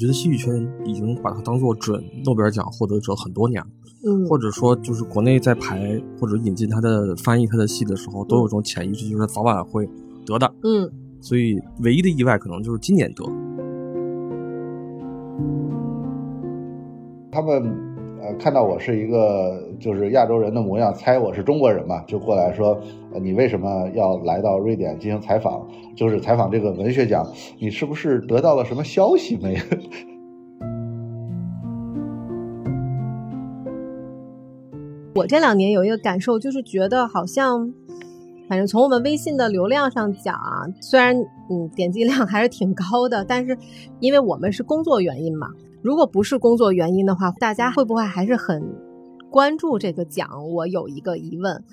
觉得戏剧圈已经把它当做准诺贝尔奖获得者很多年了。嗯，或者说，就是国内在排或者引进他的翻译他的戏的时候，都有种潜意识，就是早晚会得的。嗯，所以唯一的意外可能就是今年得。他们看到我是一个就是亚洲人的模样，猜我是中国人嘛，就过来说，你为什么要来到瑞典进行采访？就是采访这个文学奖，你是不是得到了什么消息没？我这两年有一个感受，就是觉得好像，反正从我们微信的流量上讲啊，虽然嗯点击量还是挺高的，但是因为我们是工作原因嘛，如果不是工作原因的话，大家会不会还是很关注这个奖？我有一个疑问。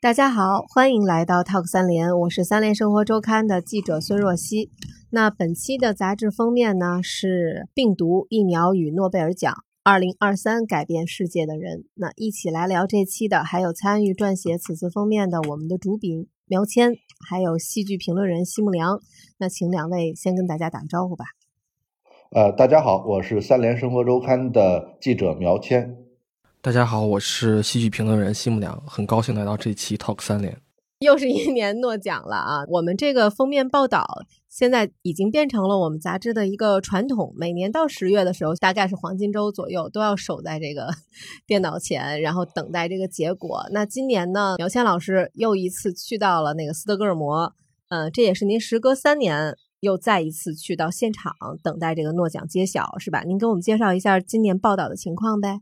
大家好，欢迎来到 Talk 三联，我是三联生活周刊的记者孙若曦。那本期的杂志封面呢是“病毒疫苗与诺贝尔奖：二零二三改变世界的人”。那一起来聊这期的还有参与撰写此次封面的我们的主笔苗谦，还有戏剧评论人奚木良。那请两位先跟大家打个招呼吧。呃，大家好，我是三联生活周刊的记者苗谦。大家好，我是戏剧评论人奚木良，很高兴来到这期 Talk 三联。又是一年诺奖了啊！我们这个封面报道现在已经变成了我们杂志的一个传统，每年到十月的时候，大概是黄金周左右，都要守在这个 电脑前，然后等待这个结果。那今年呢，苗谦老师又一次去到了那个斯德哥尔摩，嗯，这也是您时隔三年又再一次去到现场等待这个诺奖揭晓，是吧？您给我们介绍一下今年报道的情况呗。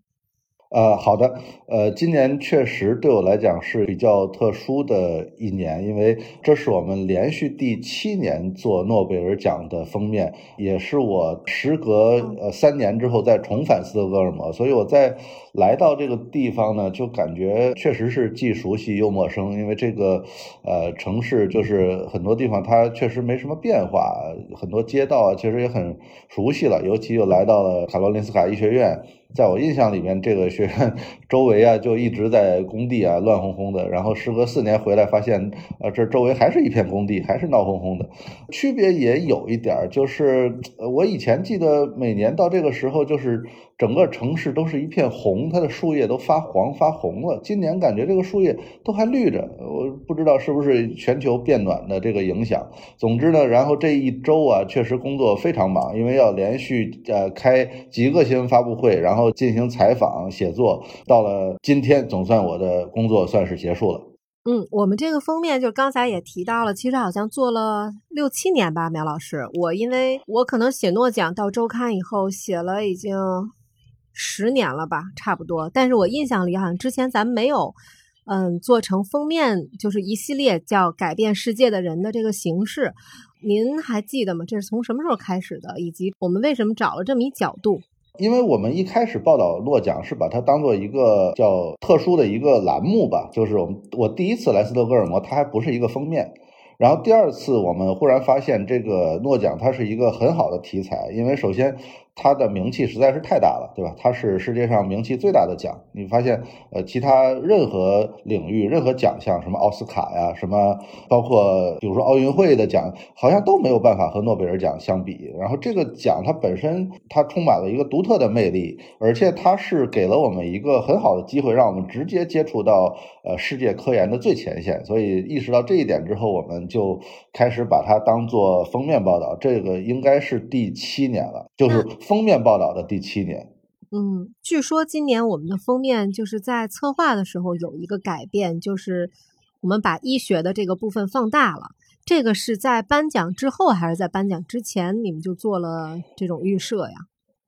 呃，好的，呃，今年确实对我来讲是比较特殊的一年，因为这是我们连续第七年做诺贝尔奖的封面，也是我时隔呃三年之后再重返斯德哥尔摩，所以我在来到这个地方呢，就感觉确实是既熟悉又陌生，因为这个呃城市就是很多地方它确实没什么变化，很多街道啊其实也很熟悉了，尤其又来到了卡罗林斯卡医学院。在我印象里面，这个学院周围啊就一直在工地啊乱哄哄的。然后时隔四年回来，发现啊这周围还是一片工地，还是闹哄哄的。区别也有一点，就是我以前记得每年到这个时候，就是整个城市都是一片红，它的树叶都发黄发红了。今年感觉这个树叶都还绿着，我不知道是不是全球变暖的这个影响。总之呢，然后这一周啊，确实工作非常忙，因为要连续呃开几个新闻发布会，然后。然后进行采访写作，到了今天，总算我的工作算是结束了。嗯，我们这个封面就刚才也提到了，其实好像做了六七年吧，苗老师。我因为我可能写诺奖到周刊以后，写了已经十年了吧，差不多。但是我印象里好像之前咱们没有，嗯，做成封面，就是一系列叫“改变世界的人”的这个形式。您还记得吗？这是从什么时候开始的？以及我们为什么找了这么一角度？因为我们一开始报道诺奖是把它当做一个叫特殊的一个栏目吧，就是我们我第一次来斯德哥尔摩，它还不是一个封面，然后第二次我们忽然发现这个诺奖它是一个很好的题材，因为首先。它的名气实在是太大了，对吧？它是世界上名气最大的奖。你发现，呃，其他任何领域、任何奖项，什么奥斯卡呀，什么包括比如说奥运会的奖，好像都没有办法和诺贝尔奖相比。然后这个奖它本身它充满了一个独特的魅力，而且它是给了我们一个很好的机会，让我们直接接触到呃世界科研的最前线。所以意识到这一点之后，我们就开始把它当做封面报道。这个应该是第七年了，就是。封面报道的第七年，嗯，据说今年我们的封面就是在策划的时候有一个改变，就是我们把医学的这个部分放大了。这个是在颁奖之后还是在颁奖之前，你们就做了这种预设呀？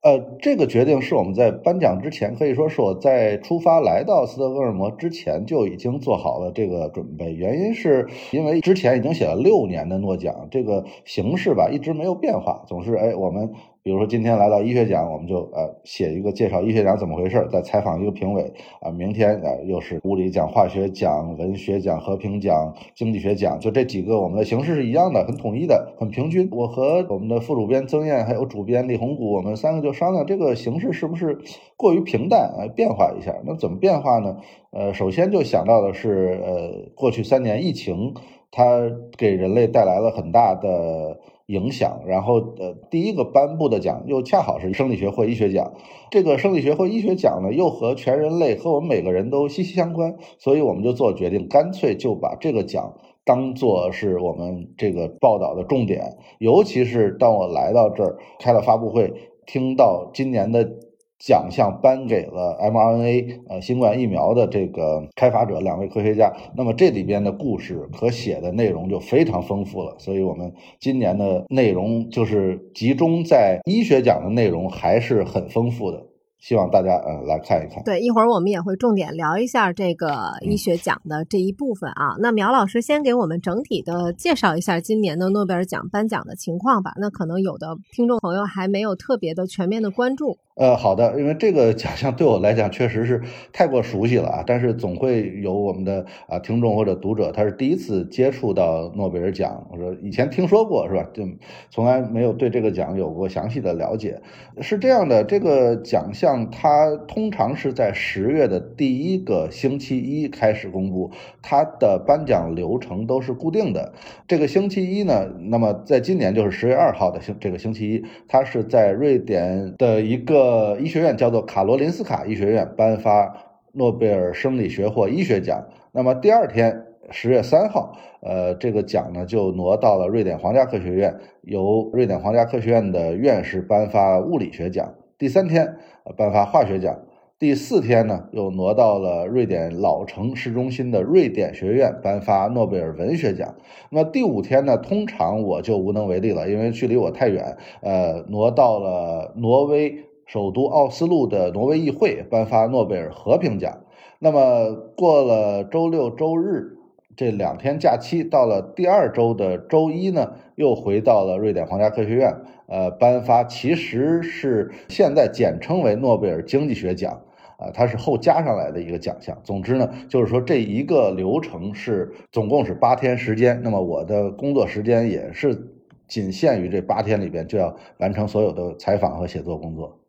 呃，这个决定是我们在颁奖之前，可以说是我在出发来到斯德哥尔摩之前就已经做好了这个准备。原因是因为之前已经写了六年的诺奖，这个形式吧一直没有变化，总是哎我们比如说今天来到医学奖，我们就呃写一个介绍医学奖怎么回事，再采访一个评委啊。明天呃又是物理奖、化学奖、文学奖、和平奖、经济学奖，就这几个我们的形式是一样的，很统一的，很平均。我和我们的副主编曾燕还有主编李红谷，我们三个就商量这个形式是不是过于平淡啊，变化一下。那怎么变化呢？呃，首先就想到的是，呃，过去三年疫情，它给人类带来了很大的。影响，然后呃，第一个颁布的奖又恰好是生理学或医学奖，这个生理学或医学奖呢，又和全人类和我们每个人都息息相关，所以我们就做决定，干脆就把这个奖当做是我们这个报道的重点，尤其是当我来到这儿开了发布会，听到今年的。奖项颁给了 mRNA 呃新冠疫苗的这个开发者两位科学家，那么这里边的故事可写的内容就非常丰富了，所以我们今年的内容就是集中在医学奖的内容还是很丰富的。希望大家呃来看一看。对，一会儿我们也会重点聊一下这个医学奖的这一部分啊。那苗老师先给我们整体的介绍一下今年的诺贝尔奖颁奖的情况吧。那可能有的听众朋友还没有特别的全面的关注。呃，好的，因为这个奖项对我来讲确实是太过熟悉了啊。但是总会有我们的啊听众或者读者，他是第一次接触到诺贝尔奖，我说以前听说过是吧？就从来没有对这个奖有过详细的了解。是这样的，这个奖项它通常是在十月的第一个星期一开始公布，它的颁奖流程都是固定的。这个星期一呢，那么在今年就是十月二号的星这个星期一，它是在瑞典的一个。呃，医学院叫做卡罗林斯卡医学院颁发诺贝尔生理学或医学奖。那么第二天，十月三号，呃，这个奖呢就挪到了瑞典皇家科学院，由瑞典皇家科学院的院士颁发物理学奖。第三天，颁发化学奖。第四天呢，又挪到了瑞典老城市中心的瑞典学院颁发诺贝尔文学奖。那么第五天呢，通常我就无能为力了，因为距离我太远，呃，挪到了挪威。首都奥斯陆的挪威议会颁发诺贝尔和平奖。那么过了周六周日这两天假期，到了第二周的周一呢，又回到了瑞典皇家科学院，呃，颁发其实是现在简称为诺贝尔经济学奖，啊，它是后加上来的一个奖项。总之呢，就是说这一个流程是总共是八天时间。那么我的工作时间也是仅限于这八天里边，就要完成所有的采访和写作工作。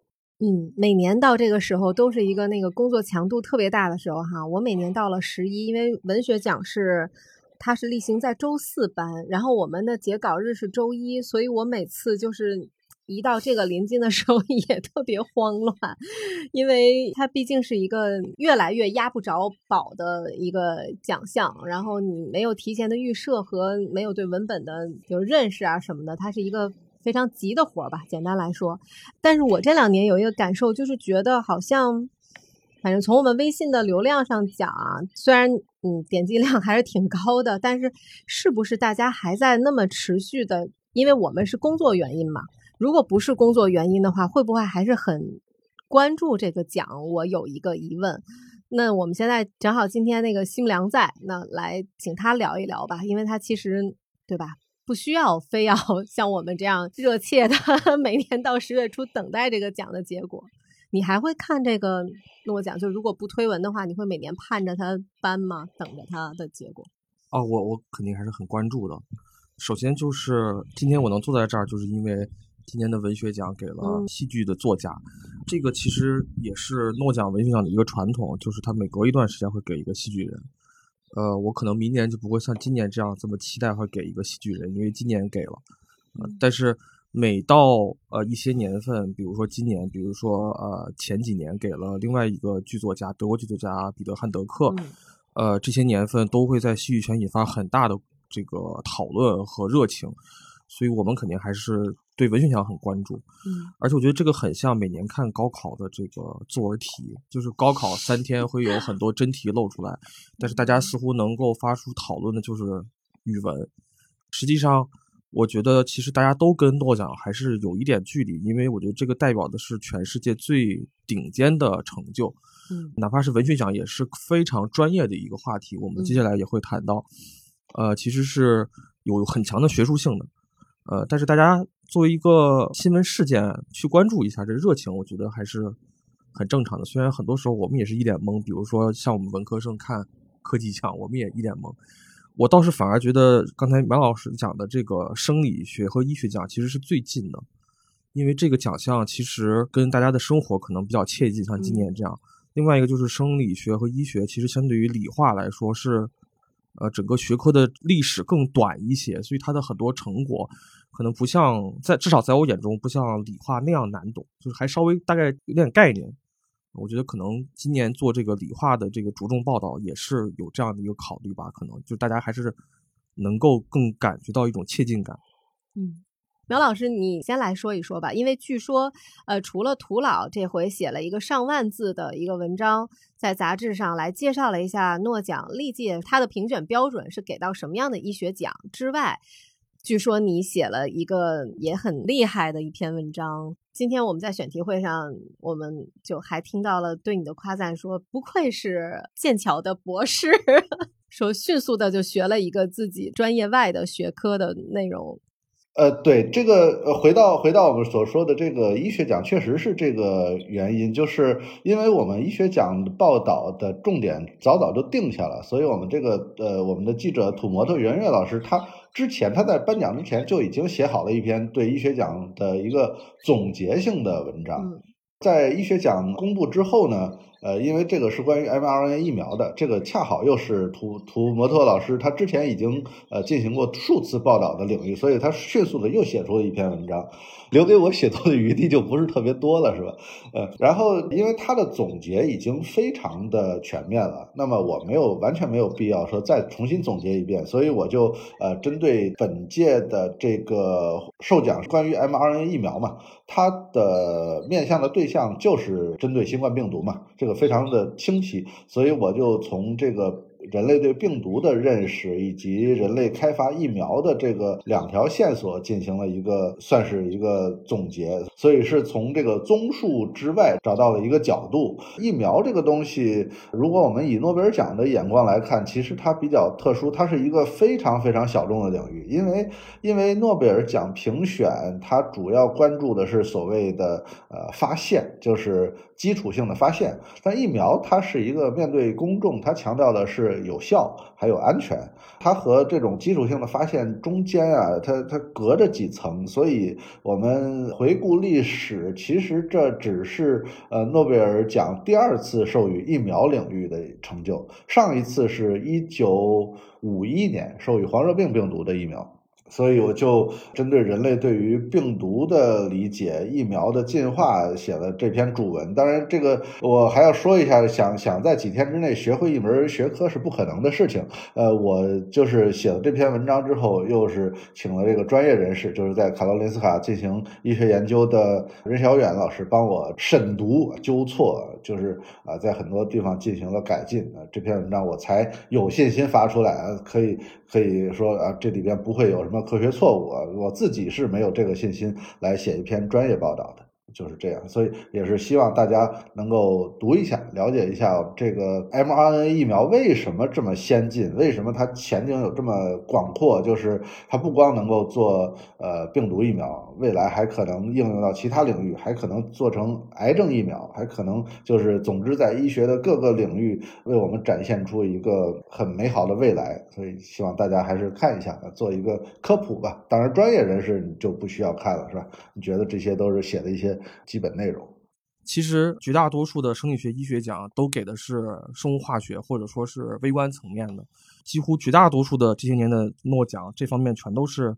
嗯，每年到这个时候都是一个那个工作强度特别大的时候哈。我每年到了十一，因为文学奖是它是例行在周四颁，然后我们的截稿日是周一，所以我每次就是一到这个临近的时候 也特别慌乱，因为它毕竟是一个越来越压不着宝的一个奖项，然后你没有提前的预设和没有对文本的有认识啊什么的，它是一个。非常急的活儿吧，简单来说。但是我这两年有一个感受，就是觉得好像，反正从我们微信的流量上讲啊，虽然嗯点击量还是挺高的，但是是不是大家还在那么持续的？因为我们是工作原因嘛。如果不是工作原因的话，会不会还是很关注这个奖？我有一个疑问。那我们现在正好今天那个辛良在，那来请他聊一聊吧，因为他其实对吧？不需要非要 像我们这样热切的 每年到十月初等待这个奖的结果，你还会看这个诺奖？就如果不推文的话，你会每年盼着它颁吗？等着它的结果？哦，我我肯定还是很关注的。首先就是今天我能坐在这儿，就是因为今年的文学奖给了戏剧的作家，这个其实也是诺奖文学奖的一个传统，就是他每隔一段时间会给一个戏剧人。呃，我可能明年就不会像今年这样这么期待会给一个喜剧人，因为今年给了。呃，但是每到呃一些年份，比如说今年，比如说呃前几年给了另外一个剧作家，德国剧作家彼得汉德克，呃这些年份都会在戏剧圈引发很大的这个讨论和热情，所以我们肯定还是。对文学奖很关注，嗯，而且我觉得这个很像每年看高考的这个作文题，就是高考三天会有很多真题露出来，但是大家似乎能够发出讨论的就是语文。实际上，我觉得其实大家都跟诺奖还是有一点距离，因为我觉得这个代表的是全世界最顶尖的成就，嗯，哪怕是文学奖也是非常专业的一个话题。我们接下来也会谈到，呃，其实是有很强的学术性的，呃，但是大家。作为一个新闻事件去关注一下，这热情我觉得还是很正常的。虽然很多时候我们也是一脸懵，比如说像我们文科生看科技奖，我们也一脸懵。我倒是反而觉得刚才马老师讲的这个生理学和医学奖其实是最近的，因为这个奖项其实跟大家的生活可能比较切近，像今年这样。另外一个就是生理学和医学，其实相对于理化来说是，呃，整个学科的历史更短一些，所以它的很多成果可能不像在至少在我眼中不像理化那样难懂，就是还稍微大概有点概念。我觉得可能今年做这个理化的这个着重报道也是有这样的一个考虑吧，可能就大家还是能够更感觉到一种切近感。嗯。苗老师，你先来说一说吧，因为据说，呃，除了涂老这回写了一个上万字的一个文章，在杂志上来介绍了一下诺奖历届它的评选标准是给到什么样的医学奖之外，据说你写了一个也很厉害的一篇文章。今天我们在选题会上，我们就还听到了对你的夸赞，说不愧是剑桥的博士，说迅速的就学了一个自己专业外的学科的内容。呃，对这个，呃，回到回到我们所说的这个医学奖，确实是这个原因，就是因为我们医学奖报道的重点早早就定下了，所以我们这个呃，我们的记者土摩托袁岳老师，他之前他在颁奖之前就已经写好了一篇对医学奖的一个总结性的文章，在医学奖公布之后呢。呃，因为这个是关于 mRNA 疫苗的，这个恰好又是图图摩托老师他之前已经呃进行过数次报道的领域，所以他迅速的又写出了一篇文章。留给我写作的余地就不是特别多了，是吧？呃，然后因为他的总结已经非常的全面了，那么我没有完全没有必要说再重新总结一遍，所以我就呃针对本届的这个授奖关于 mRNA 疫苗嘛，它的面向的对象就是针对新冠病毒嘛，这个非常的清晰，所以我就从这个。人类对病毒的认识以及人类开发疫苗的这个两条线索进行了一个算是一个总结，所以是从这个综述之外找到了一个角度。疫苗这个东西，如果我们以诺贝尔奖的眼光来看，其实它比较特殊，它是一个非常非常小众的领域，因为因为诺贝尔奖评选它主要关注的是所谓的呃发现，就是基础性的发现，但疫苗它是一个面对公众，它强调的是。有效还有安全，它和这种基础性的发现中间啊，它它隔着几层，所以我们回顾历史，其实这只是呃诺贝尔奖第二次授予疫苗领域的成就，上一次是一九五一年授予黄热病病毒的疫苗。所以我就针对人类对于病毒的理解、疫苗的进化写了这篇主文。当然，这个我还要说一下，想想在几天之内学会一门学科是不可能的事情。呃，我就是写了这篇文章之后，又是请了这个专业人士，就是在卡罗林斯卡进行医学研究的任小远老师帮我审读、纠错，就是啊，在很多地方进行了改进。啊，这篇文章我才有信心发出来，可以可以说啊，这里边不会有什么。科学错误啊，我自己是没有这个信心来写一篇专业报道的。就是这样，所以也是希望大家能够读一下，了解一下这个 mRNA 疫苗为什么这么先进，为什么它前景有这么广阔。就是它不光能够做呃病毒疫苗，未来还可能应用到其他领域，还可能做成癌症疫苗，还可能就是总之在医学的各个领域为我们展现出一个很美好的未来。所以希望大家还是看一下，做一个科普吧。当然，专业人士你就不需要看了，是吧？你觉得这些都是写的一些。基本内容，其实绝大多数的生理学、医学奖都给的是生物化学或者说是微观层面的，几乎绝大多数的这些年的诺奖这方面全都是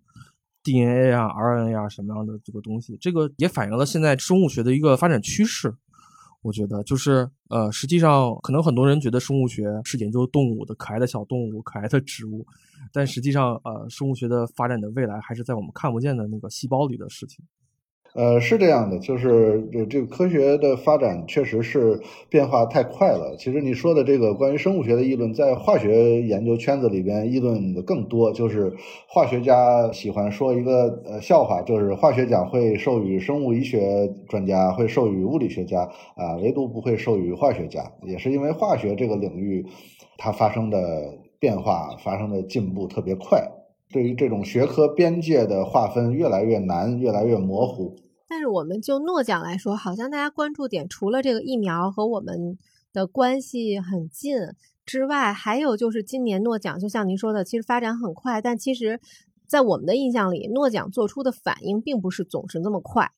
DNA 啊、RNA 啊什么样的这个东西，这个也反映了现在生物学的一个发展趋势。我觉得就是呃，实际上可能很多人觉得生物学是研究动物的可爱的小动物、可爱的植物，但实际上呃，生物学的发展的未来还是在我们看不见的那个细胞里的事情。呃，是这样的，就是这这个科学的发展确实是变化太快了。其实你说的这个关于生物学的议论，在化学研究圈子里边议论的更多。就是化学家喜欢说一个呃笑话，就是化学奖会授予生物医学专家，会授予物理学家啊，唯独不会授予化学家。也是因为化学这个领域，它发生的变化、发生的进步特别快。对于这种学科边界的划分越来越难，越来越模糊。但是我们就诺奖来说，好像大家关注点除了这个疫苗和我们的关系很近之外，还有就是今年诺奖，就像您说的，其实发展很快，但其实，在我们的印象里，诺奖做出的反应并不是总是那么快，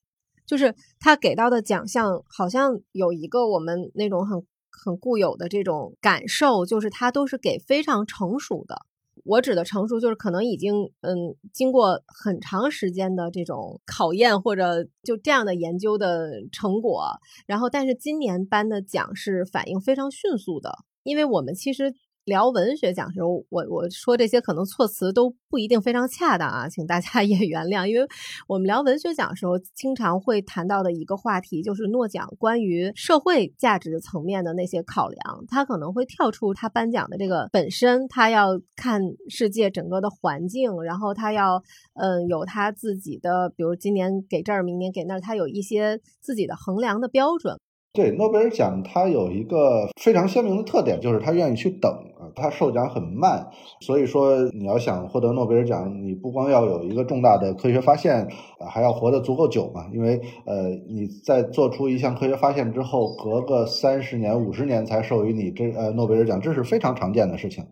就是他给到的奖项好像有一个我们那种很很固有的这种感受，就是他都是给非常成熟的。我指的成熟，就是可能已经嗯经过很长时间的这种考验，或者就这样的研究的成果。然后，但是今年颁的奖是反应非常迅速的，因为我们其实。聊文学奖的时候，我我说这些可能措辞都不一定非常恰当啊，请大家 也原谅。因为我们聊文学奖的时候，经常会谈到的一个话题就是诺奖关于社会价值层面的那些考量，他可能会跳出他颁奖的这个本身，他要看世界整个的环境，然后他要嗯有他自己的，比如今年给这儿，明年给那儿，他有一些自己的衡量的标准。对，诺贝尔奖它有一个非常鲜明的特点，就是他愿意去等啊，他授奖很慢，所以说你要想获得诺贝尔奖，你不光要有一个重大的科学发现，还要活得足够久嘛，因为呃你在做出一项科学发现之后，隔个三十年、五十年才授予你这呃诺贝尔奖，这是非常常见的事情。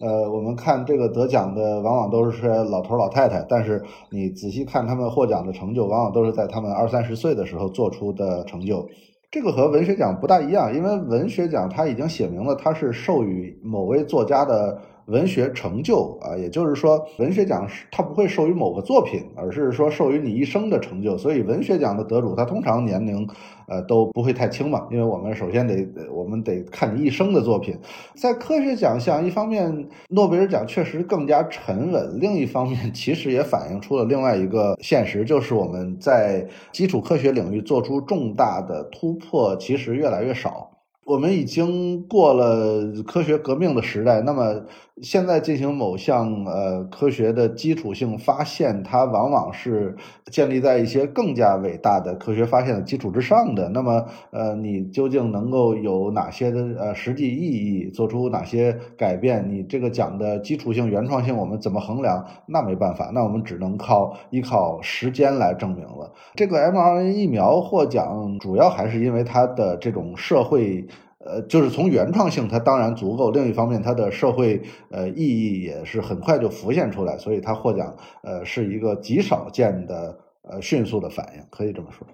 呃，我们看这个得奖的往往都是老头老太太，但是你仔细看他们获奖的成就，往往都是在他们二三十岁的时候做出的成就。这个和文学奖不大一样，因为文学奖它已经写明了，它是授予某位作家的。文学成就啊，也就是说，文学奖是它不会授予某个作品，而是说授予你一生的成就。所以，文学奖的得主他通常年龄呃都不会太轻嘛，因为我们首先得我们得看你一生的作品。在科学奖项，一方面诺贝尔奖确实更加沉稳，另一方面其实也反映出了另外一个现实，就是我们在基础科学领域做出重大的突破，其实越来越少。我们已经过了科学革命的时代，那么现在进行某项呃科学的基础性发现，它往往是建立在一些更加伟大的科学发现的基础之上的。那么呃，你究竟能够有哪些的呃实际意义，做出哪些改变？你这个讲的基础性、原创性，我们怎么衡量？那没办法，那我们只能靠依靠时间来证明了。这个 mRNA 疫苗获奖，主要还是因为它的这种社会。呃，就是从原创性，它当然足够；另一方面，它的社会呃意义也是很快就浮现出来，所以它获奖呃是一个极少见的呃迅速的反应，可以这么说。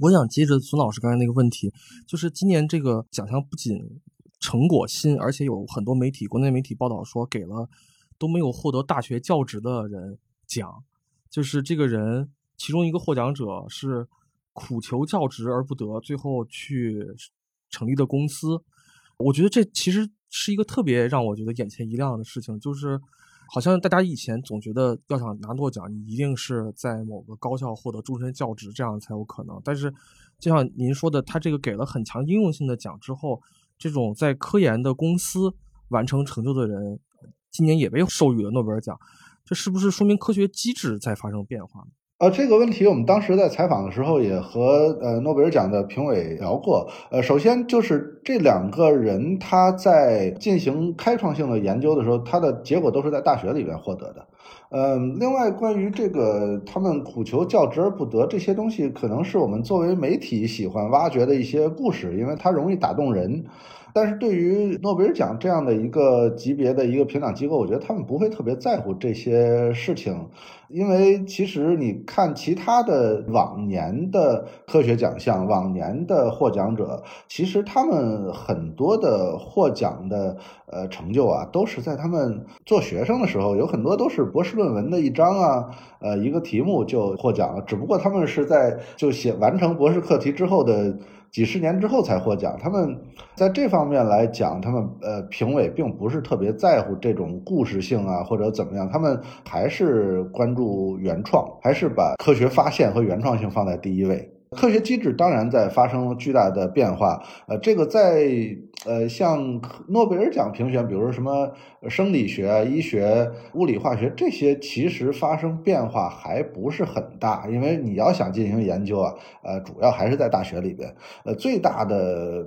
我想接着孙老师刚才那个问题，就是今年这个奖项不仅成果新，而且有很多媒体国内媒体报道说给了都没有获得大学教职的人奖，就是这个人其中一个获奖者是苦求教职而不得，最后去。成立的公司，我觉得这其实是一个特别让我觉得眼前一亮的事情，就是好像大家以前总觉得要想拿诺奖，你一定是在某个高校获得终身教职，这样才有可能。但是，就像您说的，他这个给了很强应用性的奖之后，这种在科研的公司完成成就的人，今年也被授予了诺贝尔奖，这是不是说明科学机制在发生变化呢？呃，这个问题我们当时在采访的时候也和呃诺贝尔奖的评委聊过。呃，首先就是这两个人他在进行开创性的研究的时候，他的结果都是在大学里边获得的。嗯，另外关于这个他们苦求教职而不得这些东西，可能是我们作为媒体喜欢挖掘的一些故事，因为它容易打动人。但是对于诺贝尔奖这样的一个级别的一个评奖机构，我觉得他们不会特别在乎这些事情，因为其实你看其他的往年的科学奖项，往年的获奖者，其实他们很多的获奖的呃成就啊，都是在他们做学生的时候，有很多都是博士论文的一章啊，呃一个题目就获奖了，只不过他们是在就写完成博士课题之后的。几十年之后才获奖，他们在这方面来讲，他们呃评委并不是特别在乎这种故事性啊或者怎么样，他们还是关注原创，还是把科学发现和原创性放在第一位。科学机制当然在发生巨大的变化，呃，这个在呃像诺贝尔奖评选，比如说什么生理学、医学、物理、化学这些，其实发生变化还不是很大，因为你要想进行研究啊，呃，主要还是在大学里边，呃，最大的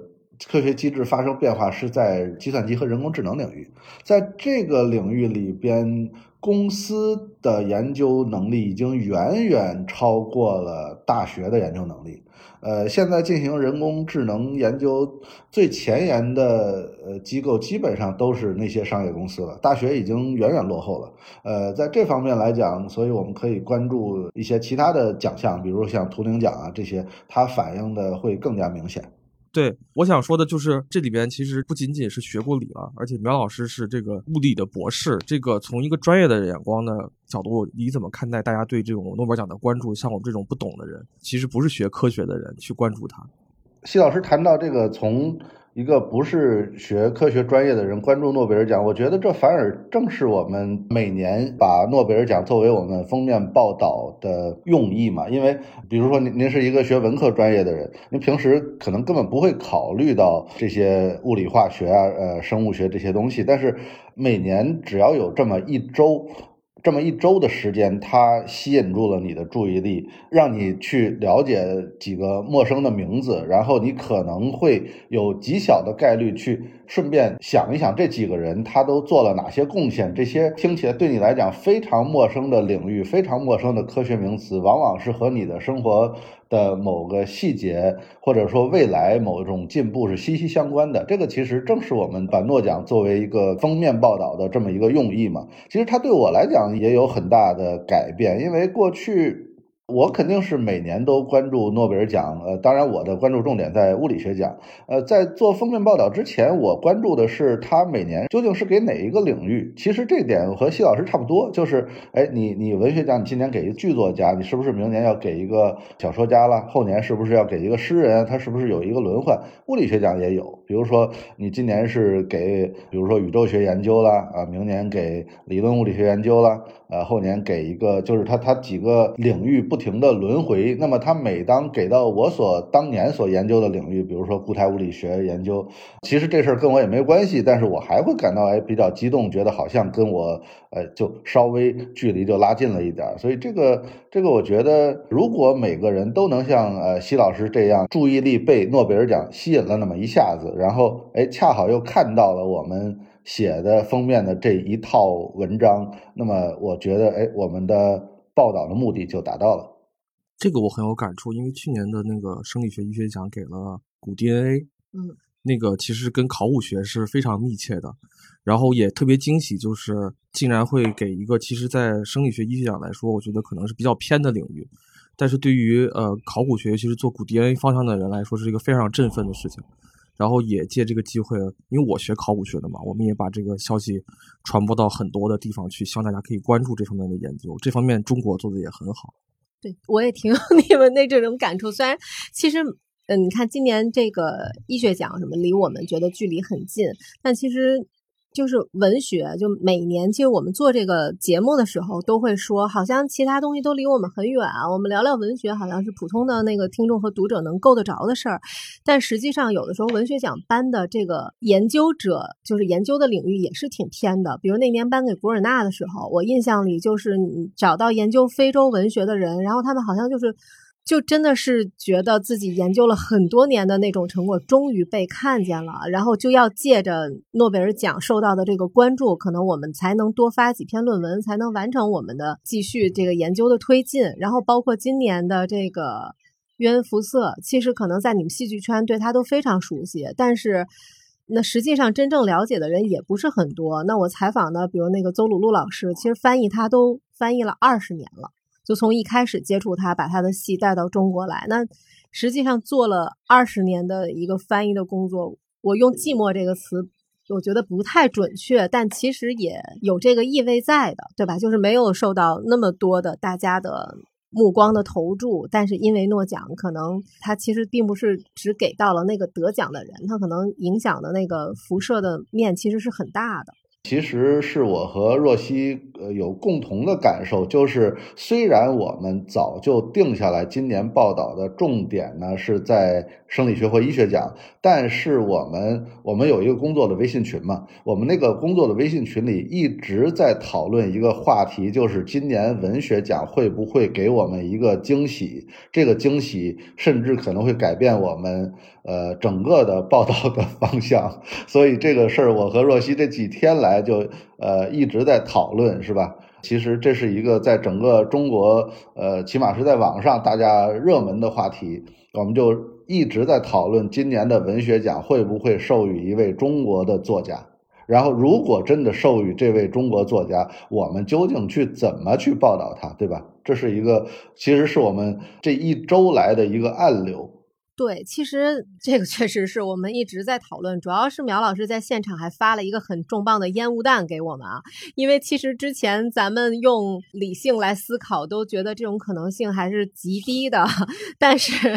科学机制发生变化是在计算机和人工智能领域，在这个领域里边。公司的研究能力已经远远超过了大学的研究能力。呃，现在进行人工智能研究最前沿的呃机构，基本上都是那些商业公司了。大学已经远远落后了。呃，在这方面来讲，所以我们可以关注一些其他的奖项，比如像图灵奖啊这些，它反映的会更加明显。对，我想说的就是这里边其实不仅仅是学过理了，而且苗老师是这个物理的博士。这个从一个专业的眼光的角度，你怎么看待大家对这种诺贝尔奖的关注？像我们这种不懂的人，其实不是学科学的人去关注他。谢老师谈到这个从。一个不是学科学专业的人关注诺贝尔奖，我觉得这反而正是我们每年把诺贝尔奖作为我们封面报道的用意嘛。因为，比如说您您是一个学文科专业的人，您平时可能根本不会考虑到这些物理化学啊、呃生物学这些东西，但是每年只要有这么一周。这么一周的时间，它吸引住了你的注意力，让你去了解几个陌生的名字，然后你可能会有极小的概率去顺便想一想这几个人他都做了哪些贡献。这些听起来对你来讲非常陌生的领域，非常陌生的科学名词，往往是和你的生活。的某个细节，或者说未来某种进步是息息相关的。这个其实正是我们把诺奖作为一个封面报道的这么一个用意嘛。其实它对我来讲也有很大的改变，因为过去。我肯定是每年都关注诺贝尔奖，呃，当然我的关注重点在物理学奖。呃，在做封面报道之前，我关注的是他每年究竟是给哪一个领域。其实这点和西老师差不多，就是，哎，你你文学奖，你今年给一个剧作家，你是不是明年要给一个小说家了？后年是不是要给一个诗人？他是不是有一个轮换？物理学奖也有，比如说你今年是给，比如说宇宙学研究了，啊，明年给理论物理学研究了。呃，后年给一个，就是他他几个领域不停的轮回，那么他每当给到我所当年所研究的领域，比如说固态物理学研究，其实这事儿跟我也没关系，但是我还会感到哎比较激动，觉得好像跟我呃就稍微距离就拉近了一点，所以这个这个我觉得，如果每个人都能像呃西老师这样，注意力被诺贝尔奖吸引了那么一下子，然后哎恰好又看到了我们。写的封面的这一套文章，那么我觉得，哎，我们的报道的目的就达到了。这个我很有感触，因为去年的那个生理学医学奖给了古 DNA，嗯，那个其实跟考古学是非常密切的，然后也特别惊喜，就是竟然会给一个其实，在生理学医学奖来说，我觉得可能是比较偏的领域，但是对于呃考古学，尤其是做古 DNA 方向的人来说，是一个非常振奋的事情。然后也借这个机会，因为我学考古学的嘛，我们也把这个消息传播到很多的地方去，希望大家可以关注这方面的研究。这方面中国做的也很好。对我也挺有你们那这种感触。虽然其实，嗯，你看今年这个医学奖什么离我们觉得距离很近，但其实。就是文学，就每年其实我们做这个节目的时候，都会说，好像其他东西都离我们很远。我们聊聊文学，好像是普通的那个听众和读者能够得着的事儿。但实际上，有的时候文学奖颁的这个研究者，就是研究的领域也是挺偏的。比如那年颁给古尔纳的时候，我印象里就是你找到研究非洲文学的人，然后他们好像就是。就真的是觉得自己研究了很多年的那种成果终于被看见了，然后就要借着诺贝尔奖受到的这个关注，可能我们才能多发几篇论文，才能完成我们的继续这个研究的推进。然后包括今年的这个约恩福瑟，其实可能在你们戏剧圈对他都非常熟悉，但是那实际上真正了解的人也不是很多。那我采访的，比如那个邹鲁路老师，其实翻译他都翻译了二十年了。就从一开始接触他，把他的戏带到中国来，那实际上做了二十年的一个翻译的工作。我用“寂寞”这个词，我觉得不太准确，但其实也有这个意味在的，对吧？就是没有受到那么多的大家的目光的投注，但是因为诺奖，可能他其实并不是只给到了那个得奖的人，他可能影响的那个辐射的面其实是很大的。其实是我和若曦呃有共同的感受，就是虽然我们早就定下来今年报道的重点呢是在生理学或医学奖，但是我们我们有一个工作的微信群嘛，我们那个工作的微信群里一直在讨论一个话题，就是今年文学奖会不会给我们一个惊喜？这个惊喜甚至可能会改变我们。呃，整个的报道的方向，所以这个事儿，我和若曦这几天来来就呃一直在讨论，是吧？其实这是一个在整个中国，呃，起码是在网上大家热门的话题。我们就一直在讨论今年的文学奖会不会授予一位中国的作家。然后，如果真的授予这位中国作家，我们究竟去怎么去报道他，对吧？这是一个，其实是我们这一周来的一个暗流。对，其实这个确实是我们一直在讨论，主要是苗老师在现场还发了一个很重磅的烟雾弹给我们啊。因为其实之前咱们用理性来思考，都觉得这种可能性还是极低的。但是，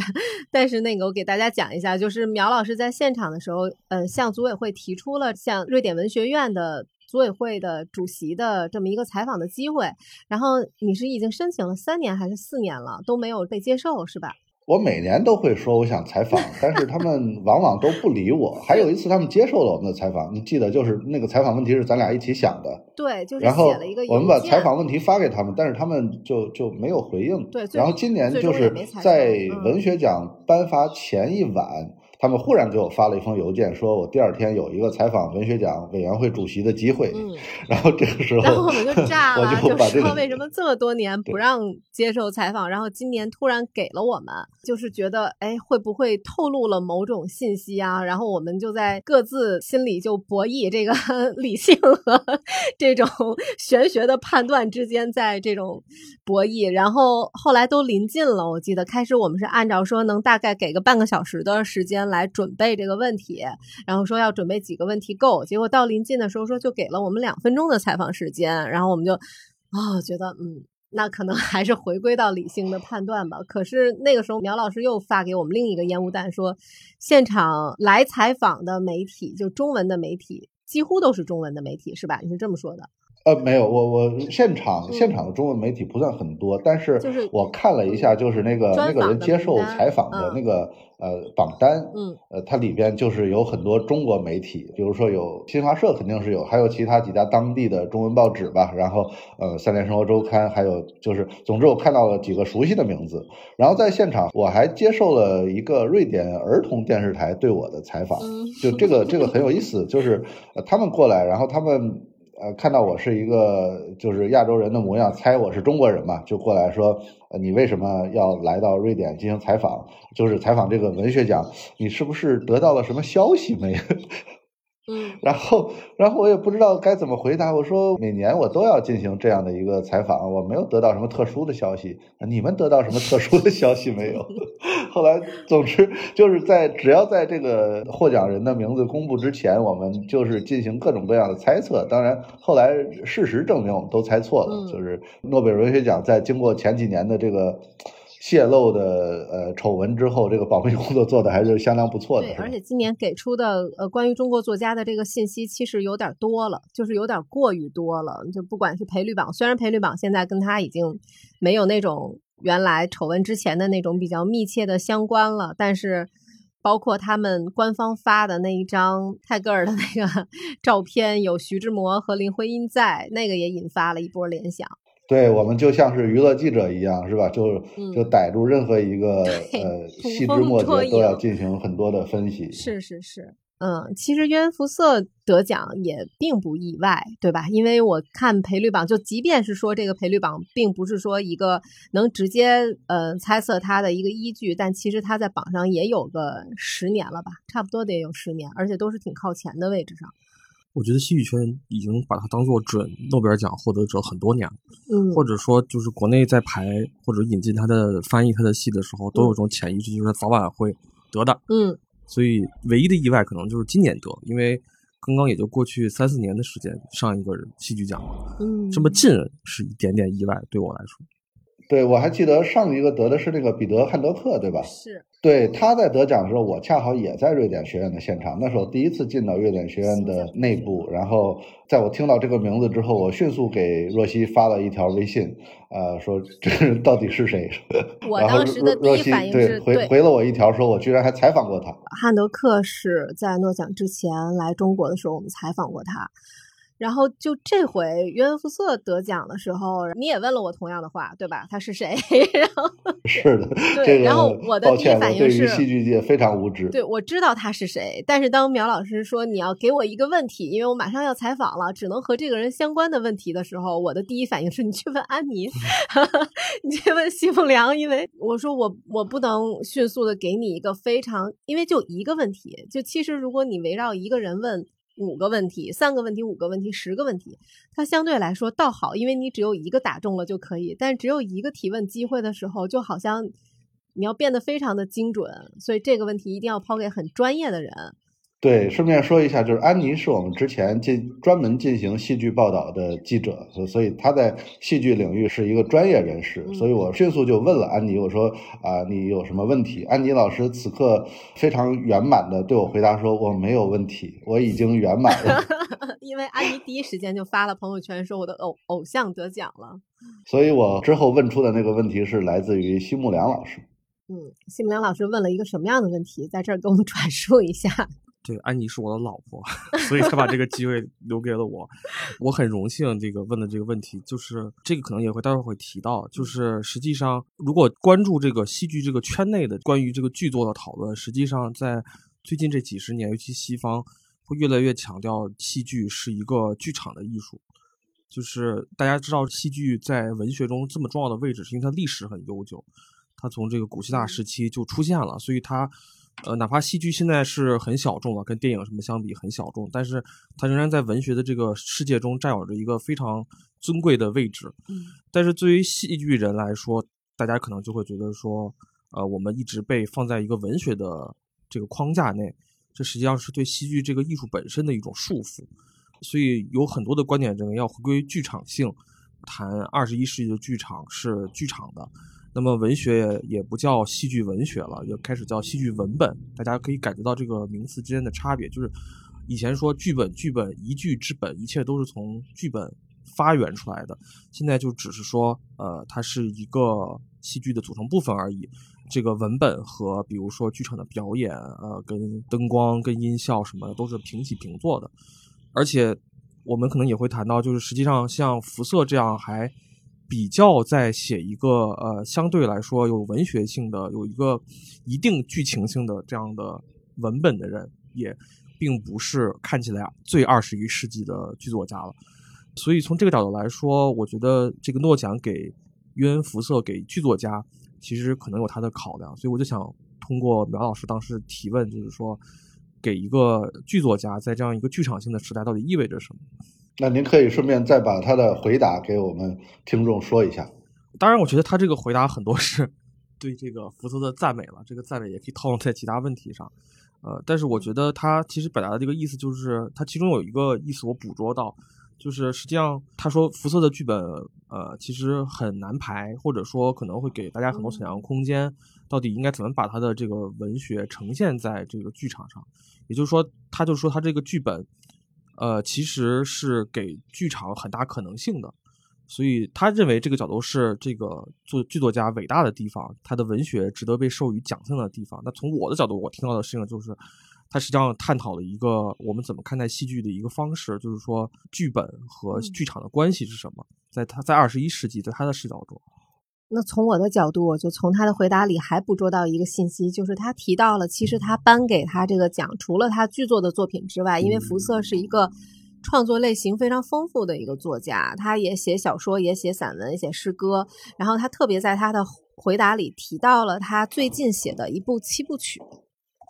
但是那个我给大家讲一下，就是苗老师在现场的时候，呃，向组委会提出了向瑞典文学院的组委会的主席的这么一个采访的机会。然后你是已经申请了三年还是四年了，都没有被接受，是吧？我每年都会说我想采访，但是他们 往往都不理我。还有一次，他们接受了我们的采访，你记得就是那个采访问题是咱俩一起想的。对，就是然后我们把采访问题发给他们，但是他们就就没有回应。对，然后今年就是在文学奖颁发前一晚。他们忽然给我发了一封邮件，说我第二天有一个采访文学奖委员会主席的机会。嗯，然后这个时候，然后我们就 炸了，就说为什么这么多年不让接受采访，然后今年突然给了我们，就是觉得哎会不会透露了某种信息啊？然后我们就在各自心里就博弈这个 理性和这种玄学的判断之间，在这种博弈。然后后来都临近了，我记得开始我们是按照说能大概给个半个小时的时间。来来准备这个问题，然后说要准备几个问题够，结果到临近的时候说就给了我们两分钟的采访时间，然后我们就啊觉得嗯，那可能还是回归到理性的判断吧。可是那个时候苗老师又发给我们另一个烟雾弹，说现场来采访的媒体就中文的媒体几乎都是中文的媒体是吧？你是这么说的？呃，没有，我我现场现场的中文媒体不算很多，但是我看了一下，就是那个那个人接受采访的那个呃榜单，嗯，呃，它里边就是有很多中国媒体，比如说有新华社肯定是有，还有其他几家当地的中文报纸吧，然后呃三联生活周刊，还有就是，总之我看到了几个熟悉的名字，然后在现场我还接受了一个瑞典儿童电视台对我的采访，就这个这个很有意思，就是他们过来，然后他们。呃，看到我是一个就是亚洲人的模样，猜我是中国人嘛，就过来说，你为什么要来到瑞典进行采访？就是采访这个文学奖，你是不是得到了什么消息没？嗯，然后，然后我也不知道该怎么回答。我说每年我都要进行这样的一个采访，我没有得到什么特殊的消息。你们得到什么特殊的消息没有？后来，总之就是在只要在这个获奖人的名字公布之前，我们就是进行各种各样的猜测。当然，后来事实证明我们都猜错了。就是诺贝尔文学奖在经过前几年的这个。泄露的呃丑闻之后，这个保密工作做的还是相当不错的。对，而且今年给出的呃关于中国作家的这个信息，其实有点多了，就是有点过于多了。就不管是赔率榜，虽然赔率榜现在跟他已经没有那种原来丑闻之前的那种比较密切的相关了，但是包括他们官方发的那一张泰戈尔的那个 照片，有徐志摩和林徽因在，那个也引发了一波联想。对我们就像是娱乐记者一样，是吧？就就逮住任何一个呃细枝末节，都要进行很多的分析。是是是，嗯，其实约恩福瑟得奖也并不意外，对吧？因为我看赔率榜，就即便是说这个赔率榜并不是说一个能直接呃猜测它的一个依据，但其实它在榜上也有个十年了吧，差不多得有十年，而且都是挺靠前的位置上。我觉得戏剧圈已经把它当做准诺贝尔奖获得者很多年了，嗯，或者说就是国内在排或者引进他的翻译他的戏的时候，都有种潜意识，就是早晚会得的，嗯，所以唯一的意外可能就是今年得，因为刚刚也就过去三四年的时间，上一个戏剧奖，嗯，这么近是一点点意外，对我来说。对，我还记得上一个得的是那个彼得汉德克，对吧？是。对，他在得奖的时候，我恰好也在瑞典学院的现场。那是我第一次进到瑞典学院的内部。然后，在我听到这个名字之后，我迅速给若曦发了一条微信，呃，说这到底是谁？我当时的第一反应是，回回了我一条，说我居然还采访过他。汉德克是在诺奖之前来中国的时候，我们采访过他。然后就这回约恩福瑟得奖的时候，你也问了我同样的话，对吧？他是谁？然后 是的，这个然后我的第一反应对于是戏剧界非常无知。对，我知道他是谁，但是当苗老师说你要给我一个问题，因为我马上要采访了，只能和这个人相关的问题的时候，我的第一反应是你去问安妮，你去问奚梦良，因为我说我我不能迅速的给你一个非常，因为就一个问题，就其实如果你围绕一个人问。五个问题，三个问题，五个问题，十个问题，它相对来说倒好，因为你只有一个打中了就可以。但只有一个提问机会的时候，就好像你要变得非常的精准，所以这个问题一定要抛给很专业的人。对，顺便说一下，就是安妮是我们之前进专门进行戏剧报道的记者，所所以她在戏剧领域是一个专业人士，所以我迅速就问了安妮，我说啊，你有什么问题？安妮老师此刻非常圆满的对我回答说，我没有问题，我已经圆满了。因为安妮第一时间就发了朋友圈说我的偶偶像得奖了，所以我之后问出的那个问题是来自于奚木良老师。嗯，奚木良老师问了一个什么样的问题，在这儿给我们 转述一下。对，安妮是我的老婆，所以她把这个机会留给了我。我很荣幸，这个问的这个问题，就是这个可能也会待会儿会提到，就是实际上如果关注这个戏剧这个圈内的关于这个剧作的讨论，实际上在最近这几十年，尤其西方会越来越强调戏剧是一个剧场的艺术。就是大家知道，戏剧在文学中这么重要的位置，是因为它历史很悠久，它从这个古希腊时期就出现了，所以它。呃，哪怕戏剧现在是很小众了，跟电影什么相比很小众，但是它仍然在文学的这个世界中占有着一个非常尊贵的位置。嗯，但是对于戏剧人来说，大家可能就会觉得说，呃，我们一直被放在一个文学的这个框架内，这实际上是对戏剧这个艺术本身的一种束缚。所以有很多的观点认为要回归剧场性，谈二十一世纪的剧场是剧场的。那么文学也不叫戏剧文学了，也开始叫戏剧文本。大家可以感觉到这个名词之间的差别，就是以前说剧本，剧本一剧之本，一切都是从剧本发源出来的。现在就只是说，呃，它是一个戏剧的组成部分而已。这个文本和比如说剧场的表演，呃，跟灯光、跟音效什么的都是平起平坐的。而且我们可能也会谈到，就是实际上像福瑟这样还。比较在写一个呃相对来说有文学性的、有一个一定剧情性的这样的文本的人，也并不是看起来最二十一世纪的剧作家了。所以从这个角度来说，我觉得这个诺奖给约恩·福瑟给剧作家，其实可能有他的考量。所以我就想通过苗老师当时提问，就是说给一个剧作家在这样一个剧场性的时代到底意味着什么？那您可以顺便再把他的回答给我们听众说一下。当然，我觉得他这个回答很多是对这个福特的赞美了，这个赞美也可以套用在其他问题上。呃，但是我觉得他其实表达的这个意思就是，他其中有一个意思我捕捉到，就是实际上他说福特的剧本呃其实很难排，或者说可能会给大家很多想象空间，到底应该怎么把他的这个文学呈现在这个剧场上。也就是说，他就说他这个剧本。呃，其实是给剧场很大可能性的，所以他认为这个角度是这个作剧作家伟大的地方，他的文学值得被授予奖项的地方。那从我的角度，我听到的事情就是，他实际上探讨了一个我们怎么看待戏剧的一个方式，就是说剧本和剧场的关系是什么，在他在二十一世纪，在他的视角中。那从我的角度，我就从他的回答里还捕捉到一个信息，就是他提到了，其实他颁给他这个奖，除了他剧作的作品之外，因为福瑟是一个创作类型非常丰富的一个作家，他也写小说，也写散文，写诗歌。然后他特别在他的回答里提到了他最近写的一部七部曲，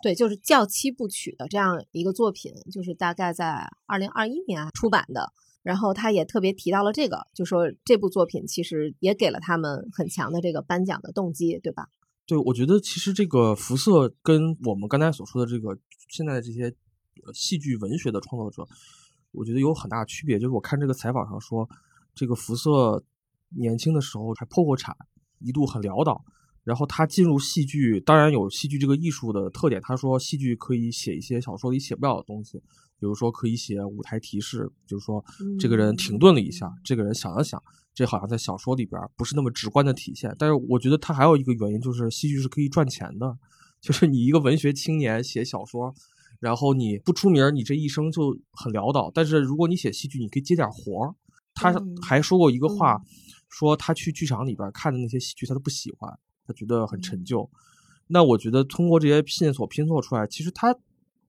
对，就是叫七部曲的这样一个作品，就是大概在二零二一年出版的。然后他也特别提到了这个，就说这部作品其实也给了他们很强的这个颁奖的动机，对吧？对，我觉得其实这个辐射跟我们刚才所说的这个现在的这些戏剧文学的创作者，我觉得有很大区别。就是我看这个采访上说，这个辐射年轻的时候还破过产，一度很潦倒。然后他进入戏剧，当然有戏剧这个艺术的特点。他说，戏剧可以写一些小说里写不了的东西，比如说可以写舞台提示，就是说这个人停顿了一下，这个人想了想，这好像在小说里边不是那么直观的体现。但是我觉得他还有一个原因，就是戏剧是可以赚钱的，就是你一个文学青年写小说。然后你不出名，你这一生就很潦倒。但是如果你写戏剧，你可以接点活儿。他还说过一个话，说他去剧场里边看的那些戏剧，他都不喜欢，他觉得很陈旧。那我觉得通过这些线索拼凑出来，其实他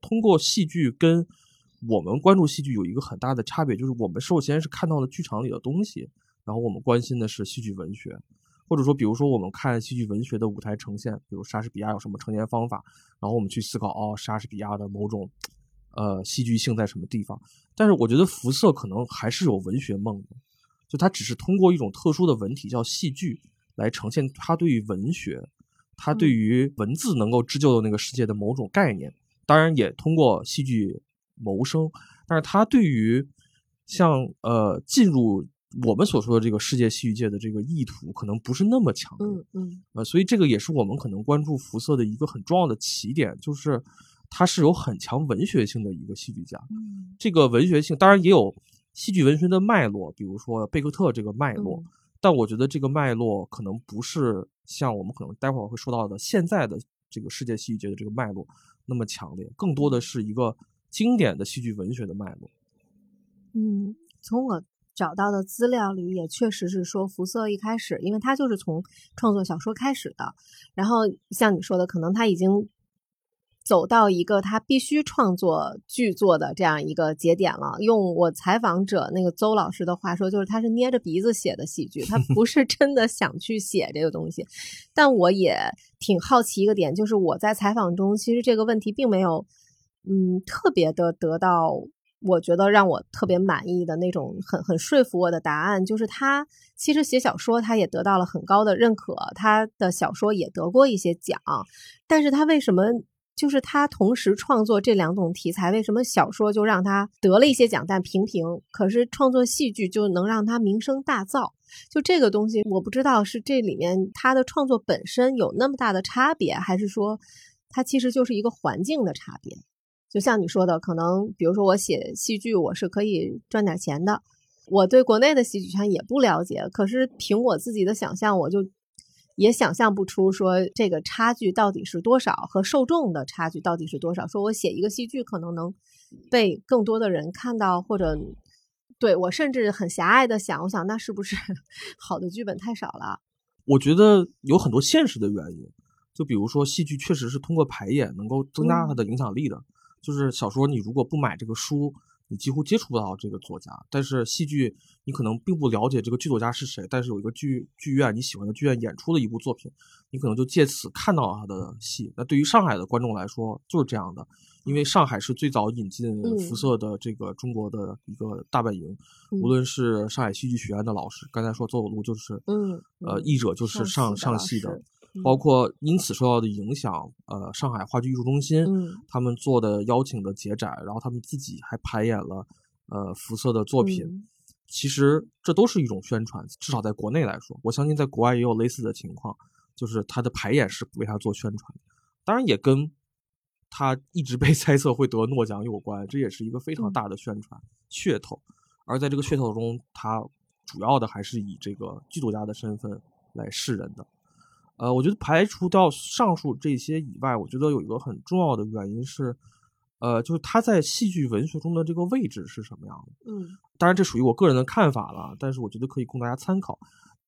通过戏剧跟我们关注戏剧有一个很大的差别，就是我们首先是看到了剧场里的东西，然后我们关心的是戏剧文学，或者说，比如说我们看戏剧文学的舞台呈现，比如莎士比亚有什么呈现方法，然后我们去思考哦，莎士比亚的某种呃戏剧性在什么地方。但是我觉得福瑟可能还是有文学梦的，就他只是通过一种特殊的文体叫戏剧来呈现他对于文学。他对于文字能够织就的那个世界的某种概念，当然也通过戏剧谋生，但是他对于像呃进入我们所说的这个世界戏剧界的这个意图，可能不是那么强烈。嗯嗯。呃，所以这个也是我们可能关注辐射的一个很重要的起点，就是他是有很强文学性的一个戏剧家。嗯。这个文学性当然也有戏剧文学的脉络，比如说贝克特这个脉络。但我觉得这个脉络可能不是像我们可能待会儿会说到的现在的这个世界戏剧界的这个脉络那么强烈，更多的是一个经典的戏剧文学的脉络。嗯，从我找到的资料里也确实是说，福瑟一开始，因为他就是从创作小说开始的，然后像你说的，可能他已经。走到一个他必须创作剧作的这样一个节点了。用我采访者那个邹老师的话说，就是他是捏着鼻子写的戏剧，他不是真的想去写这个东西。但我也挺好奇一个点，就是我在采访中，其实这个问题并没有，嗯，特别的得到我觉得让我特别满意的那种很很说服我的答案。就是他其实写小说，他也得到了很高的认可，他的小说也得过一些奖，但是他为什么？就是他同时创作这两种题材，为什么小说就让他得了一些奖，但平平？可是创作戏剧就能让他名声大噪？就这个东西，我不知道是这里面他的创作本身有那么大的差别，还是说他其实就是一个环境的差别？就像你说的，可能比如说我写戏剧，我是可以赚点钱的，我对国内的戏剧圈也不了解，可是凭我自己的想象，我就。也想象不出说这个差距到底是多少，和受众的差距到底是多少。说我写一个戏剧可能能被更多的人看到，或者对我甚至很狭隘的想，我想那是不是好的剧本太少了？我觉得有很多现实的原因，就比如说戏剧确实是通过排演能够增加它的影响力的，就是小说你如果不买这个书。你几乎接触不到这个作家，但是戏剧你可能并不了解这个剧作家是谁，但是有一个剧剧院你喜欢的剧院演出的一部作品，你可能就借此看到了他的戏。那对于上海的观众来说就是这样的，因为上海是最早引进辐射的这个中国的一个大本营，无论是上海戏剧学院的老师，刚才说邹有路就是，嗯，呃，译者就是上上戏的。包括因此受到的影响，呃，上海话剧艺术中心，他们做的邀请的节展，然后他们自己还排演了，呃，辐射的作品。其实这都是一种宣传，至少在国内来说，我相信在国外也有类似的情况，就是他的排演是为他做宣传。当然也跟他一直被 猜测会得诺奖有关，这也是一个非常大的宣传噱头。而在这个噱头中，他主要的还是以这个剧作家的身份来示人的。呃，我觉得排除掉上述这些以外，我觉得有一个很重要的原因是，呃，就是他在戏剧文学中的这个位置是什么样的？嗯，当然这属于我个人的看法了，但是我觉得可以供大家参考。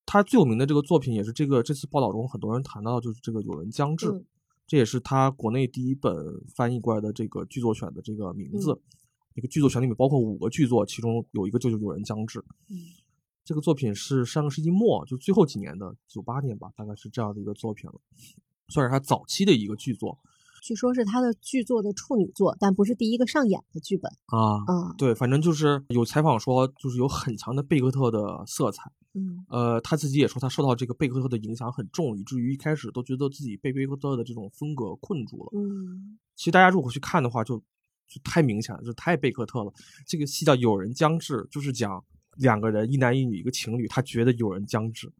他最有名的这个作品，也是这个这次报道中很多人谈到，就是这个《有人将至》，这也是他国内第一本翻译过来的这个剧作选的这个名字。这个剧作选里面包括五个剧作，其中有一个就是《有人将至》。嗯。这个作品是上个世纪末，就最后几年的九八年吧，大概是这样的一个作品了，算是他早期的一个剧作。据说是他的剧作的处女作，但不是第一个上演的剧本啊。嗯，对，反正就是有采访说，就是有很强的贝克特的色彩。嗯，呃，他自己也说他受到这个贝克特的影响很重，以至于一开始都觉得自己被贝克特的这种风格困住了。嗯，其实大家如果去看的话，就就太明显了，就太贝克特了。这个戏叫《有人将至》，就是讲。两个人，一男一女，一个情侣，他觉得有人将至，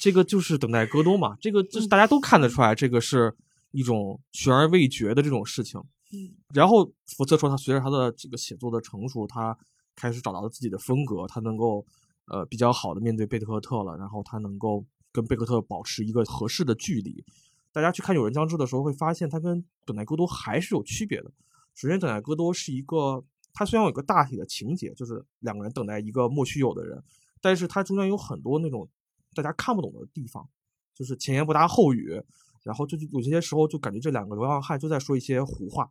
这个就是等待戈多嘛。这个就是大家都看得出来，这个是一种悬而未决的这种事情。嗯。然后福特说，他随着他的这个写作的成熟，他开始找到了自己的风格，他能够呃比较好的面对贝克特了，然后他能够跟贝克特保持一个合适的距离。大家去看有人将至的时候，会发现他跟等待戈多还是有区别的。首先，等待戈多是一个，它虽然有一个大体的情节，就是两个人等待一个莫须有的人，但是它中间有很多那种大家看不懂的地方，就是前言不搭后语，然后就有些时候就感觉这两个流浪汉就在说一些胡话。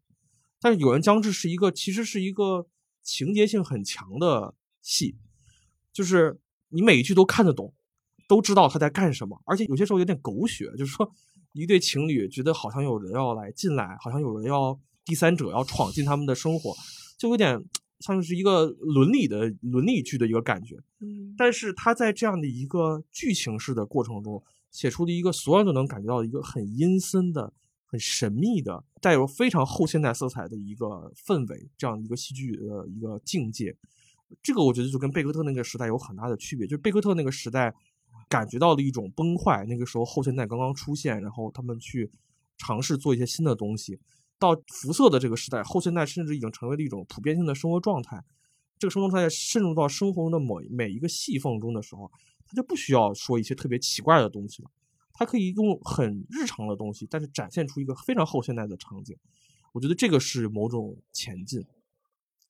但是《有人将至》是一个其实是一个情节性很强的戏，就是你每一句都看得懂，都知道他在干什么，而且有些时候有点狗血，就是说一对情侣觉得好像有人要来进来，好像有人要。第三者要闯进他们的生活，就有点像是一个伦理的伦理剧的一个感觉。嗯，但是他在这样的一个剧情式的过程中，写出了一个所有人都能感觉到一个很阴森的、很神秘的、带有非常后现代色彩的一个氛围，这样一个戏剧的一个境界。这个我觉得就跟贝克特那个时代有很大的区别，就是贝克特那个时代感觉到了一种崩坏，那个时候后现代刚刚出现，然后他们去尝试做一些新的东西。到辐射的这个时代，后现代甚至已经成为了一种普遍性的生活状态。这个生活状态渗入到生活中的某每一个细缝中的时候，他就不需要说一些特别奇怪的东西了，他可以用很日常的东西，但是展现出一个非常后现代的场景。我觉得这个是某种前进。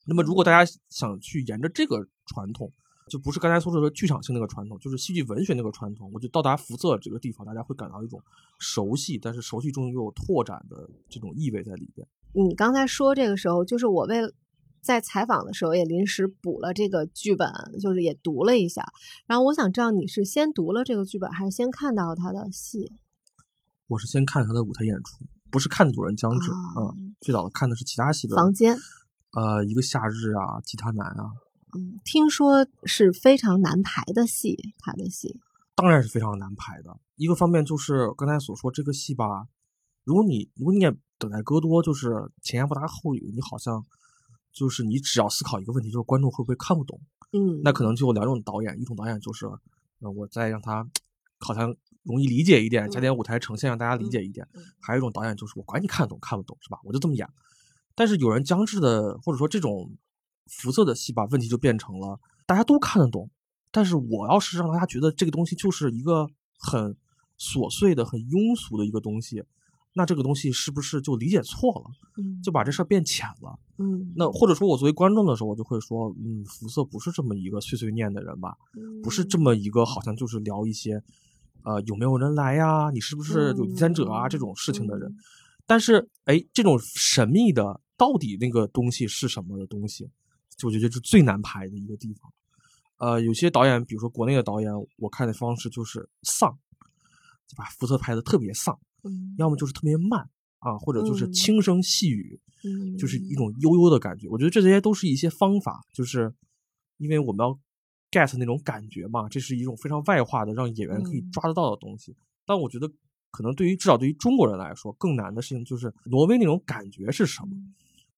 那么，如果大家想去沿着这个传统，就不是刚才所说的剧场性那个传统，就是戏剧文学那个传统。我觉得到达福泽这个地方，大家会感到一种熟悉，但是熟悉中又有拓展的这种意味在里边。你刚才说这个时候，就是我为在采访的时候也临时补了这个剧本，就是也读了一下。然后我想知道你是先读了这个剧本，还是先看到他的戏？我是先看他的舞台演出，不是看《主人将至》嗯，最早的看的是其他戏的房间，呃，一个夏日啊，吉他男啊。嗯，听说是非常难排的戏，他的戏当然是非常难排的。一个方面就是刚才所说这个戏吧，如果你如果你也等待戈多，就是前言不搭后语，你好像就是你只要思考一个问题，就是观众会不会看不懂？嗯，那可能就有两种导演，一种导演就是，呃，我再让他好像容易理解一点，加点舞台呈现让大家理解一点；还有一种导演就是我管你看得懂看不懂，是吧？我就这么演。但是有人将至的，或者说这种。辐射的戏把问题就变成了大家都看得懂，但是我要是让大家觉得这个东西就是一个很琐碎的、很庸俗的一个东西，那这个东西是不是就理解错了？嗯，就把这事儿变浅了。嗯，那或者说我作为观众的时候，我就会说，嗯，辐射不是这么一个碎碎念的人吧？不是这么一个好像就是聊一些，呃，有没有人来呀？你是不是有第三者啊？这种事情的人。但是，哎，这种神秘的到底那个东西是什么的东西？就我觉得是最难拍的一个地方，呃，有些导演，比如说国内的导演，我看的方式就是丧，就把福特拍的特别丧，嗯，要么就是特别慢啊，或者就是轻声细语，嗯，就是一种悠悠的感觉。我觉得这些都是一些方法，就是因为我们要 get 那种感觉嘛，这是一种非常外化的，让演员可以抓得到的东西。但我觉得可能对于至少对于中国人来说，更难的事情就是挪威那种感觉是什么。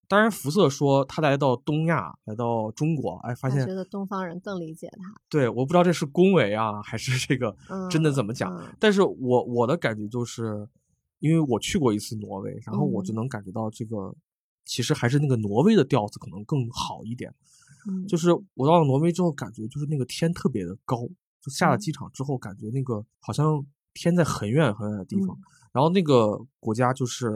当然，福瑟说他来到东亚，来到中国，哎，发现觉得东方人更理解他。对，我不知道这是恭维啊，还是这个真的怎么讲？但是我我的感觉就是，因为我去过一次挪威，然后我就能感觉到这个，其实还是那个挪威的调子可能更好一点。就是我到了挪威之后，感觉就是那个天特别的高，就下了机场之后，感觉那个好像天在很远很远的地方。然后那个国家就是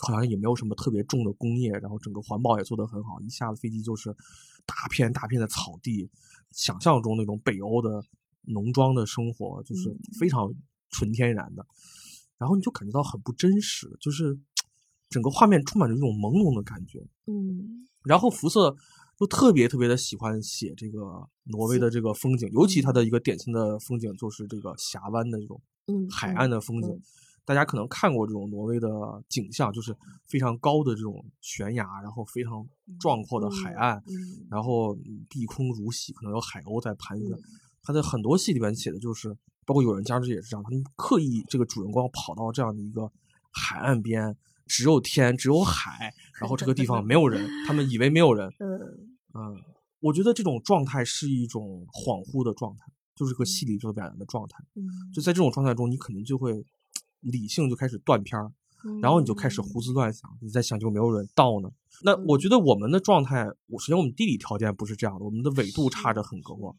好像也没有什么特别重的工业，然后整个环保也做得很好。一下子飞机就是大片大片的草地，想象中那种北欧的农庄的生活就是非常纯天然的。然后你就感觉到很不真实，就是整个画面充满着一种朦胧的感觉。嗯。然后辐射又特别特别的喜欢写这个挪威的这个风景，尤其它的一个典型的风景就是这个峡湾的这种海岸的风景。大家可能看过这种挪威的景象，就是非常高的这种悬崖，然后非常壮阔的海岸，然后碧空如洗，可能有海鸥在盘旋。他在很多戏里边写的就是，包括有人家之也是这样，他们刻意这个主人公跑到这样的一个海岸边，只有天，只有海，然后这个地方没有人，他们以为没有人。嗯嗯，我觉得这种状态是一种恍惚的状态，就是个戏里所表达的状态。就在这种状态中，你肯定就会。理性就开始断片儿，然后你就开始胡思乱想，你在想就没有人到呢？那我觉得我们的状态，我首先我们地理条件不是这样的，我们的纬度差着很多。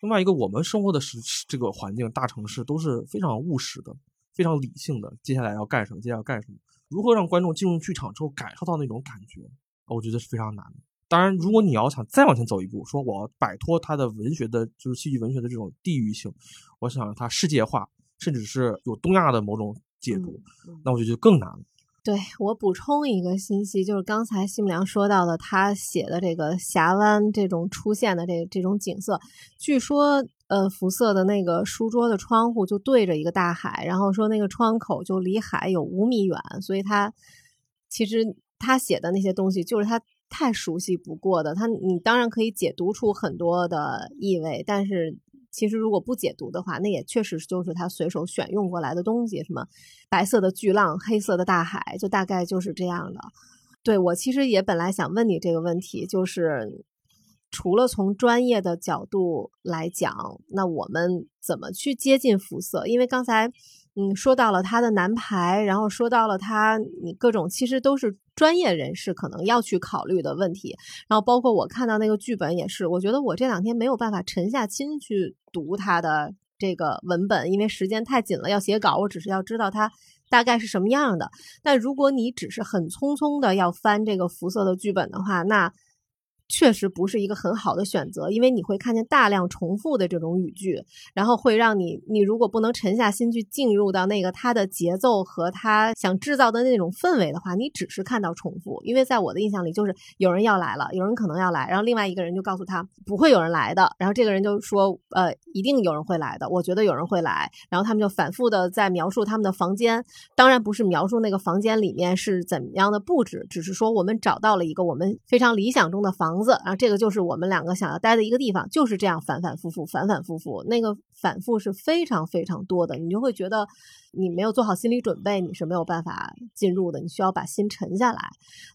另外一个，我们生活的时这个环境，大城市都是非常务实的、非常理性的。接下来要干什么？接下来要干什么？如何让观众进入剧场之后感受到那种感觉？我觉得是非常难的。当然，如果你要想再往前走一步，说我要摆脱它的文学的，就是戏剧文学的这种地域性，我想让它世界化，甚至是有东亚的某种解读，那我觉得就更难了。对我补充一个信息，就是刚才西木良说到的，他写的这个峡湾这种出现的这这种景色，据说呃，辐射的那个书桌的窗户就对着一个大海，然后说那个窗口就离海有五米远，所以他其实他写的那些东西就是他。太熟悉不过的，他你当然可以解读出很多的意味，但是其实如果不解读的话，那也确实就是他随手选用过来的东西，什么白色的巨浪、黑色的大海，就大概就是这样的。对我其实也本来想问你这个问题，就是除了从专业的角度来讲，那我们怎么去接近肤色？因为刚才。嗯，说到了他的男排，然后说到了他，你各种其实都是专业人士可能要去考虑的问题。然后包括我看到那个剧本也是，我觉得我这两天没有办法沉下心去读他的这个文本，因为时间太紧了，要写稿。我只是要知道他大概是什么样的。但如果你只是很匆匆的要翻这个辐射的剧本的话，那。确实不是一个很好的选择，因为你会看见大量重复的这种语句，然后会让你，你如果不能沉下心去进入到那个他的节奏和他想制造的那种氛围的话，你只是看到重复。因为在我的印象里，就是有人要来了，有人可能要来，然后另外一个人就告诉他不会有人来的，然后这个人就说，呃，一定有人会来的，我觉得有人会来，然后他们就反复的在描述他们的房间，当然不是描述那个房间里面是怎么样的布置，只是说我们找到了一个我们非常理想中的房。房子，然后这个就是我们两个想要待的一个地方，就是这样反反复复，反反复复，那个反复是非常非常多的，你就会觉得你没有做好心理准备，你是没有办法进入的，你需要把心沉下来。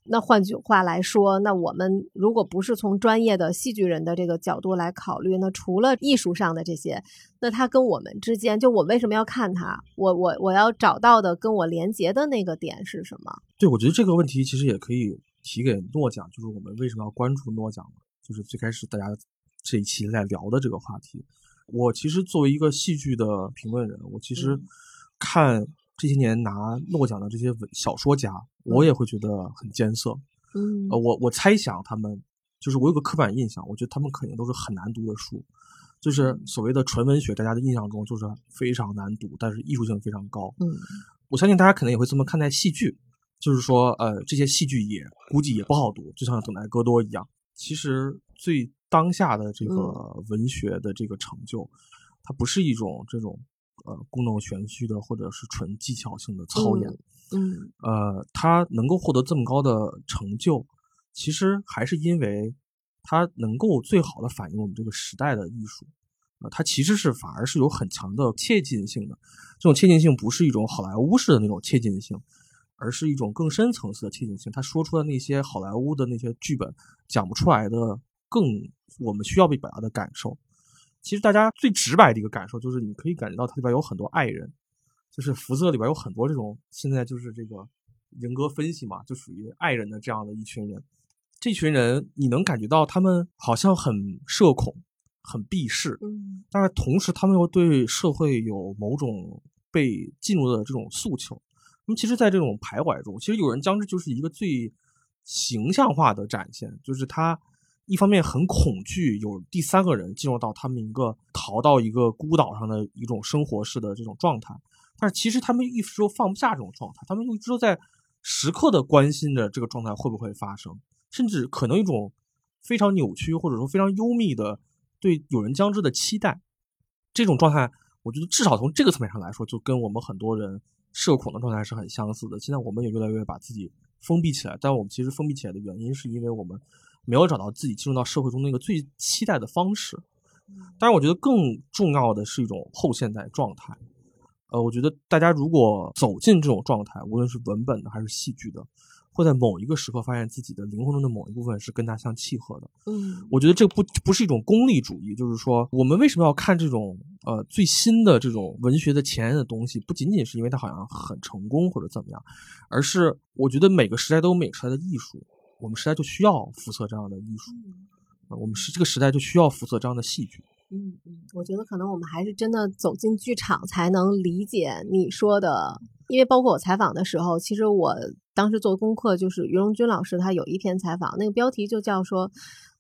那换句话来说，那我们如果不是从专业的戏剧人的这个角度来考虑，那除了艺术上的这些，那他跟我们之间，就我为什么要看他？我我我要找到的跟我连接的那个点是什么？对，我觉得这个问题其实也可以。提给诺奖，就是我们为什么要关注诺奖就是最开始大家这一期在聊的这个话题。我其实作为一个戏剧的评论人，我其实看这些年拿诺奖的这些文小说家，我也会觉得很艰涩。嗯，呃，我我猜想他们就是我有个刻板印象，我觉得他们肯定都是很难读的书，就是所谓的纯文学，大家的印象中就是非常难读，但是艺术性非常高。嗯，我相信大家可能也会这么看待戏剧。就是说，呃，这些戏剧也估计也不好读，就像《等待戈多》一样。其实最当下的这个文学的这个成就，它不是一种这种呃故弄玄虚的，或者是纯技巧性的操演。嗯，呃，它能够获得这么高的成就，其实还是因为它能够最好的反映我们这个时代的艺术。呃，它其实是反而是有很强的切近性的。这种切近性不是一种好莱坞式的那种切近性。而是一种更深层次的贴近性。他说出的那些好莱坞的那些剧本讲不出来的，更我们需要被表达的感受。其实大家最直白的一个感受就是，你可以感觉到它里边有很多爱人，就是福泽里边有很多这种现在就是这个人格分析嘛，就属于爱人的这样的一群人。这群人你能感觉到他们好像很社恐、很避世，嗯，但是同时他们又对社会有某种被进入的这种诉求。那么，其实，在这种徘徊中，其实有人将之就是一个最形象化的展现，就是他一方面很恐惧有第三个人进入到他们一个逃到一个孤岛上的一种生活式的这种状态，但是其实他们一直都放不下这种状态，他们又一直都在时刻的关心着这个状态会不会发生，甚至可能一种非常扭曲或者说非常幽密的对有人将之的期待。这种状态，我觉得至少从这个层面上来说，就跟我们很多人。社恐的状态是很相似的。现在我们也越来越把自己封闭起来，但我们其实封闭起来的原因，是因为我们没有找到自己进入到社会中那个最期待的方式。但是，我觉得更重要的是一种后现代状态。呃，我觉得大家如果走进这种状态，无论是文本的还是戏剧的。会在某一个时刻发现自己的灵魂中的某一部分是跟他相契合的。嗯，我觉得这不不是一种功利主义，就是说我们为什么要看这种呃最新的这种文学的前沿的东西？不仅仅是因为它好像很成功或者怎么样，而是我觉得每个时代都有每个时代的艺术，我们时代就需要辐射这样的艺术，我们是这个时代就需要辐射这样的戏剧。嗯嗯，我觉得可能我们还是真的走进剧场才能理解你说的，因为包括我采访的时候，其实我当时做功课，就是于荣军老师他有一篇采访，那个标题就叫说，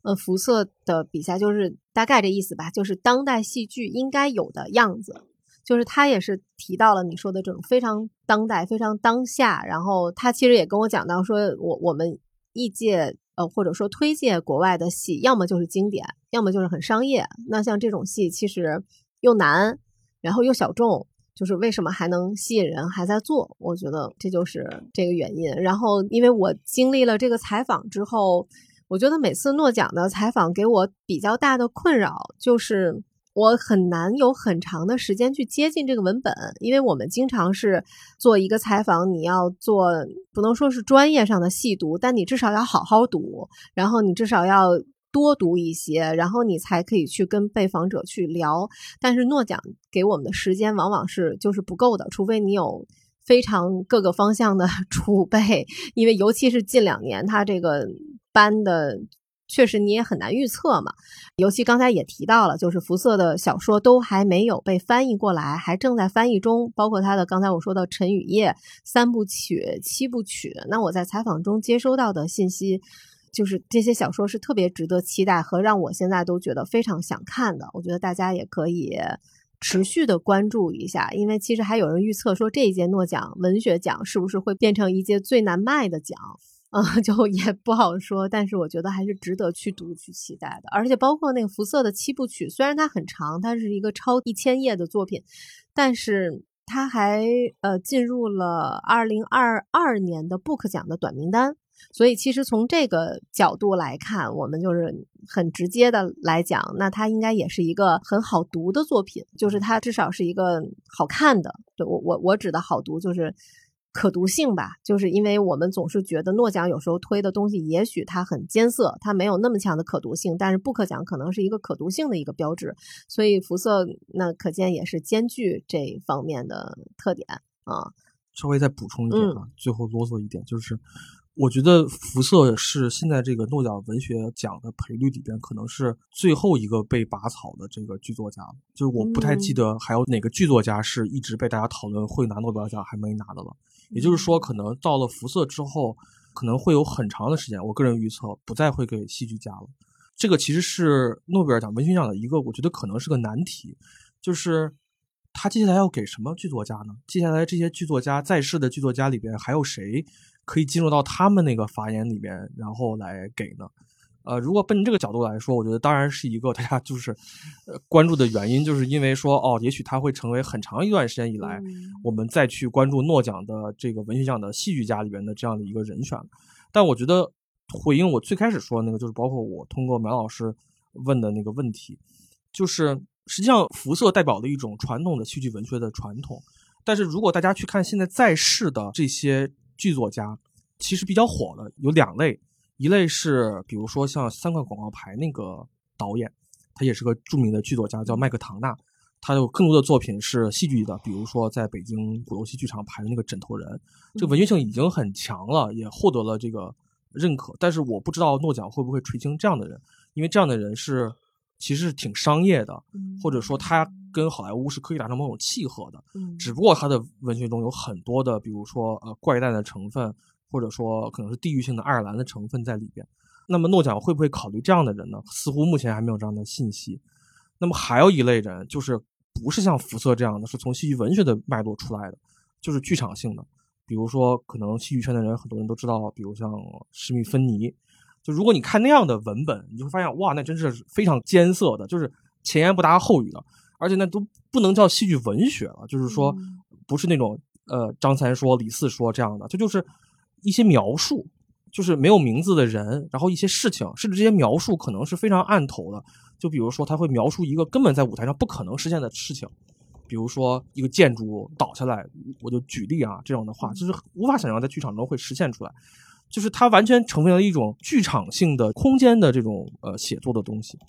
呃，福瑟的比赛就是大概这意思吧，就是当代戏剧应该有的样子。就是他也是提到了你说的这种非常当代、非常当下，然后他其实也跟我讲到说，我我们艺界呃或者说推介国外的戏，要么就是经典，要么就是很商业。那像这种戏其实又难，然后又小众，就是为什么还能吸引人还在做？我觉得这就是这个原因。然后因为我经历了这个采访之后，我觉得每次诺奖的采访给我比较大的困扰就是。我很难有很长的时间去接近这个文本，因为我们经常是做一个采访，你要做不能说是专业上的细读，但你至少要好好读，然后你至少要多读一些，然后你才可以去跟被访者去聊。但是诺奖给我们的时间往往是就是不够的，除非你有非常各个方向的 储备，因为尤其是近两年他这个班的。确实，你也很难预测嘛。尤其刚才也提到了，就是福瑟的小说都还没有被翻译过来，还正在翻译中。包括他的刚才我说的《陈与叶》三部曲、七部曲。那我在采访中接收到的信息，就是这些小说是特别值得期待和让我现在都觉得非常想看的。我觉得大家也可以持续的关注一下，因为其实还有人预测说，这一届诺奖文学奖是不是会变成一届最难卖的奖。啊，就也不好说，但是我觉得还是值得去读、去期待的。而且包括那个福瑟的七部曲，虽然它很长，它是一个超一千页的作品，但是它还呃进入了二零二二年的 Book 奖的短名单。所以其实从这个角度来看，我们就是很直接的来讲，那它应该也是一个很好读的作品，就是它至少是一个好看的。对我我我指的好读就是。可读性吧，就是因为我们总是觉得诺奖有时候推的东西，也许它很艰涩，它没有那么强的可读性，但是布克奖可能是一个可读性的一个标志，所以福色那可见也是兼具这方面的特点啊。稍微再补充一点啊，最后啰嗦一点，就是我觉得辐射是现在这个诺奖文学奖的赔率里边，可能是最后一个被拔草的这个剧作家，就是我不太记得还有哪个剧作家是一直被大家讨论会拿诺贝尔奖还没拿的了。也就是说，可能到了辐射之后，可能会有很长的时间。我个人预测，不再会给戏剧家了。这个其实是诺贝尔奖文学奖的一个，我觉得可能是个难题，就是他接下来要给什么剧作家呢？接下来这些剧作家在世的剧作家里边，还有谁可以进入到他们那个发言里面，然后来给呢？呃，如果奔这个角度来说，我觉得当然是一个大家就是呃关注的原因，就是因为说哦，也许他会成为很长一段时间以来我们再去关注诺奖的这个文学奖的戏剧家里边的这样的一个人选。但我觉得回应我最开始说的那个，就是包括我通过苗老师问的那个问题，就是实际上辐射代表了一种传统的戏剧文学的传统。但是如果大家去看现在在世的这些剧作家，其实比较火的有两类。一类是，比如说像三块广告牌那个导演，他也是个著名的剧作家，叫麦克唐纳。他有更多的作品是戏剧的，比如说在北京鼓楼戏剧场排的那个《枕头人》，这个文学性已经很强了，也获得了这个认可。但是我不知道诺奖会不会垂青这样的人，因为这样的人是其实是挺商业的，或者说他跟好莱坞是可以达成某种契合的。只不过他的文学中有很多的，比如说呃怪诞的成分。或者说可能是地域性的爱尔兰的成分在里边，那么诺奖会不会考虑这样的人呢？似乎目前还没有这样的信息。那么还有一类人，就是不是像福瑟这样的，是从戏剧文学的脉络出来的，就是剧场性的。比如说，可能戏剧圈的人很多人都知道，比如像施密芬尼。就如果你看那样的文本，你就会发现，哇，那真是非常艰涩的，就是前言不搭后语的，而且那都不能叫戏剧文学了，就是说不是那种呃张三说李四说这样的，这就是。一些描述，就是没有名字的人，然后一些事情，甚至这些描述可能是非常暗头的。就比如说，他会描述一个根本在舞台上不可能实现的事情，比如说一个建筑倒下来，我就举例啊，这样的话就是无法想象在剧场中会实现出来。就是它完全成为了一种剧场性的空间的这种呃写作的东西。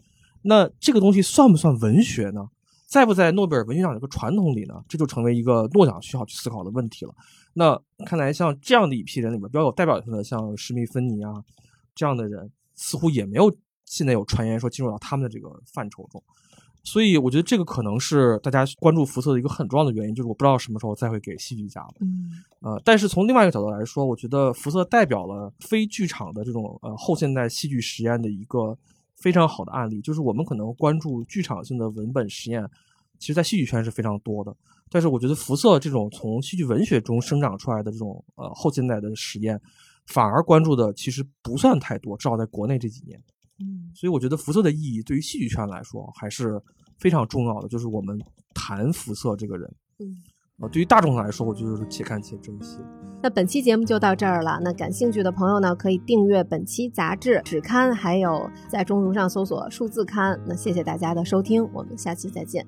那这个东西算不算文学呢？在不在诺贝尔文学奖这个传统里呢？这就成为一个诺奖需要去思考的问题了。那看来像这样的一批人里面比较有代表性的，像史密芬尼啊这样的人，似乎也没有现在有传言说进入到他们的这个范畴中。所以我觉得这个可能是大家关注福瑟的一个很重要的原因，就是我不知道什么时候再会给戏剧家了。嗯呃，但是从另外一个角度来说，我觉得福瑟代表了非剧场的这种呃后现代戏剧实验的一个非常好的案例。就是我们可能关注剧场性的文本实验，其实在戏剧圈是非常多的。但是我觉得福瑟这种从戏剧文学中生长出来的这种呃后现代的实验，反而关注的其实不算太多，至少在国内这几年。嗯所以我觉得福色的意义对于戏剧圈来说还是非常重要的，就是我们谈福色这个人。嗯。呃，对于大众来说，我觉得就是且看且珍惜。那本期节目就到这儿了。那感兴趣的朋友呢，可以订阅本期杂志纸刊，还有在中途上搜索数字刊。那谢谢大家的收听，我们下期再见。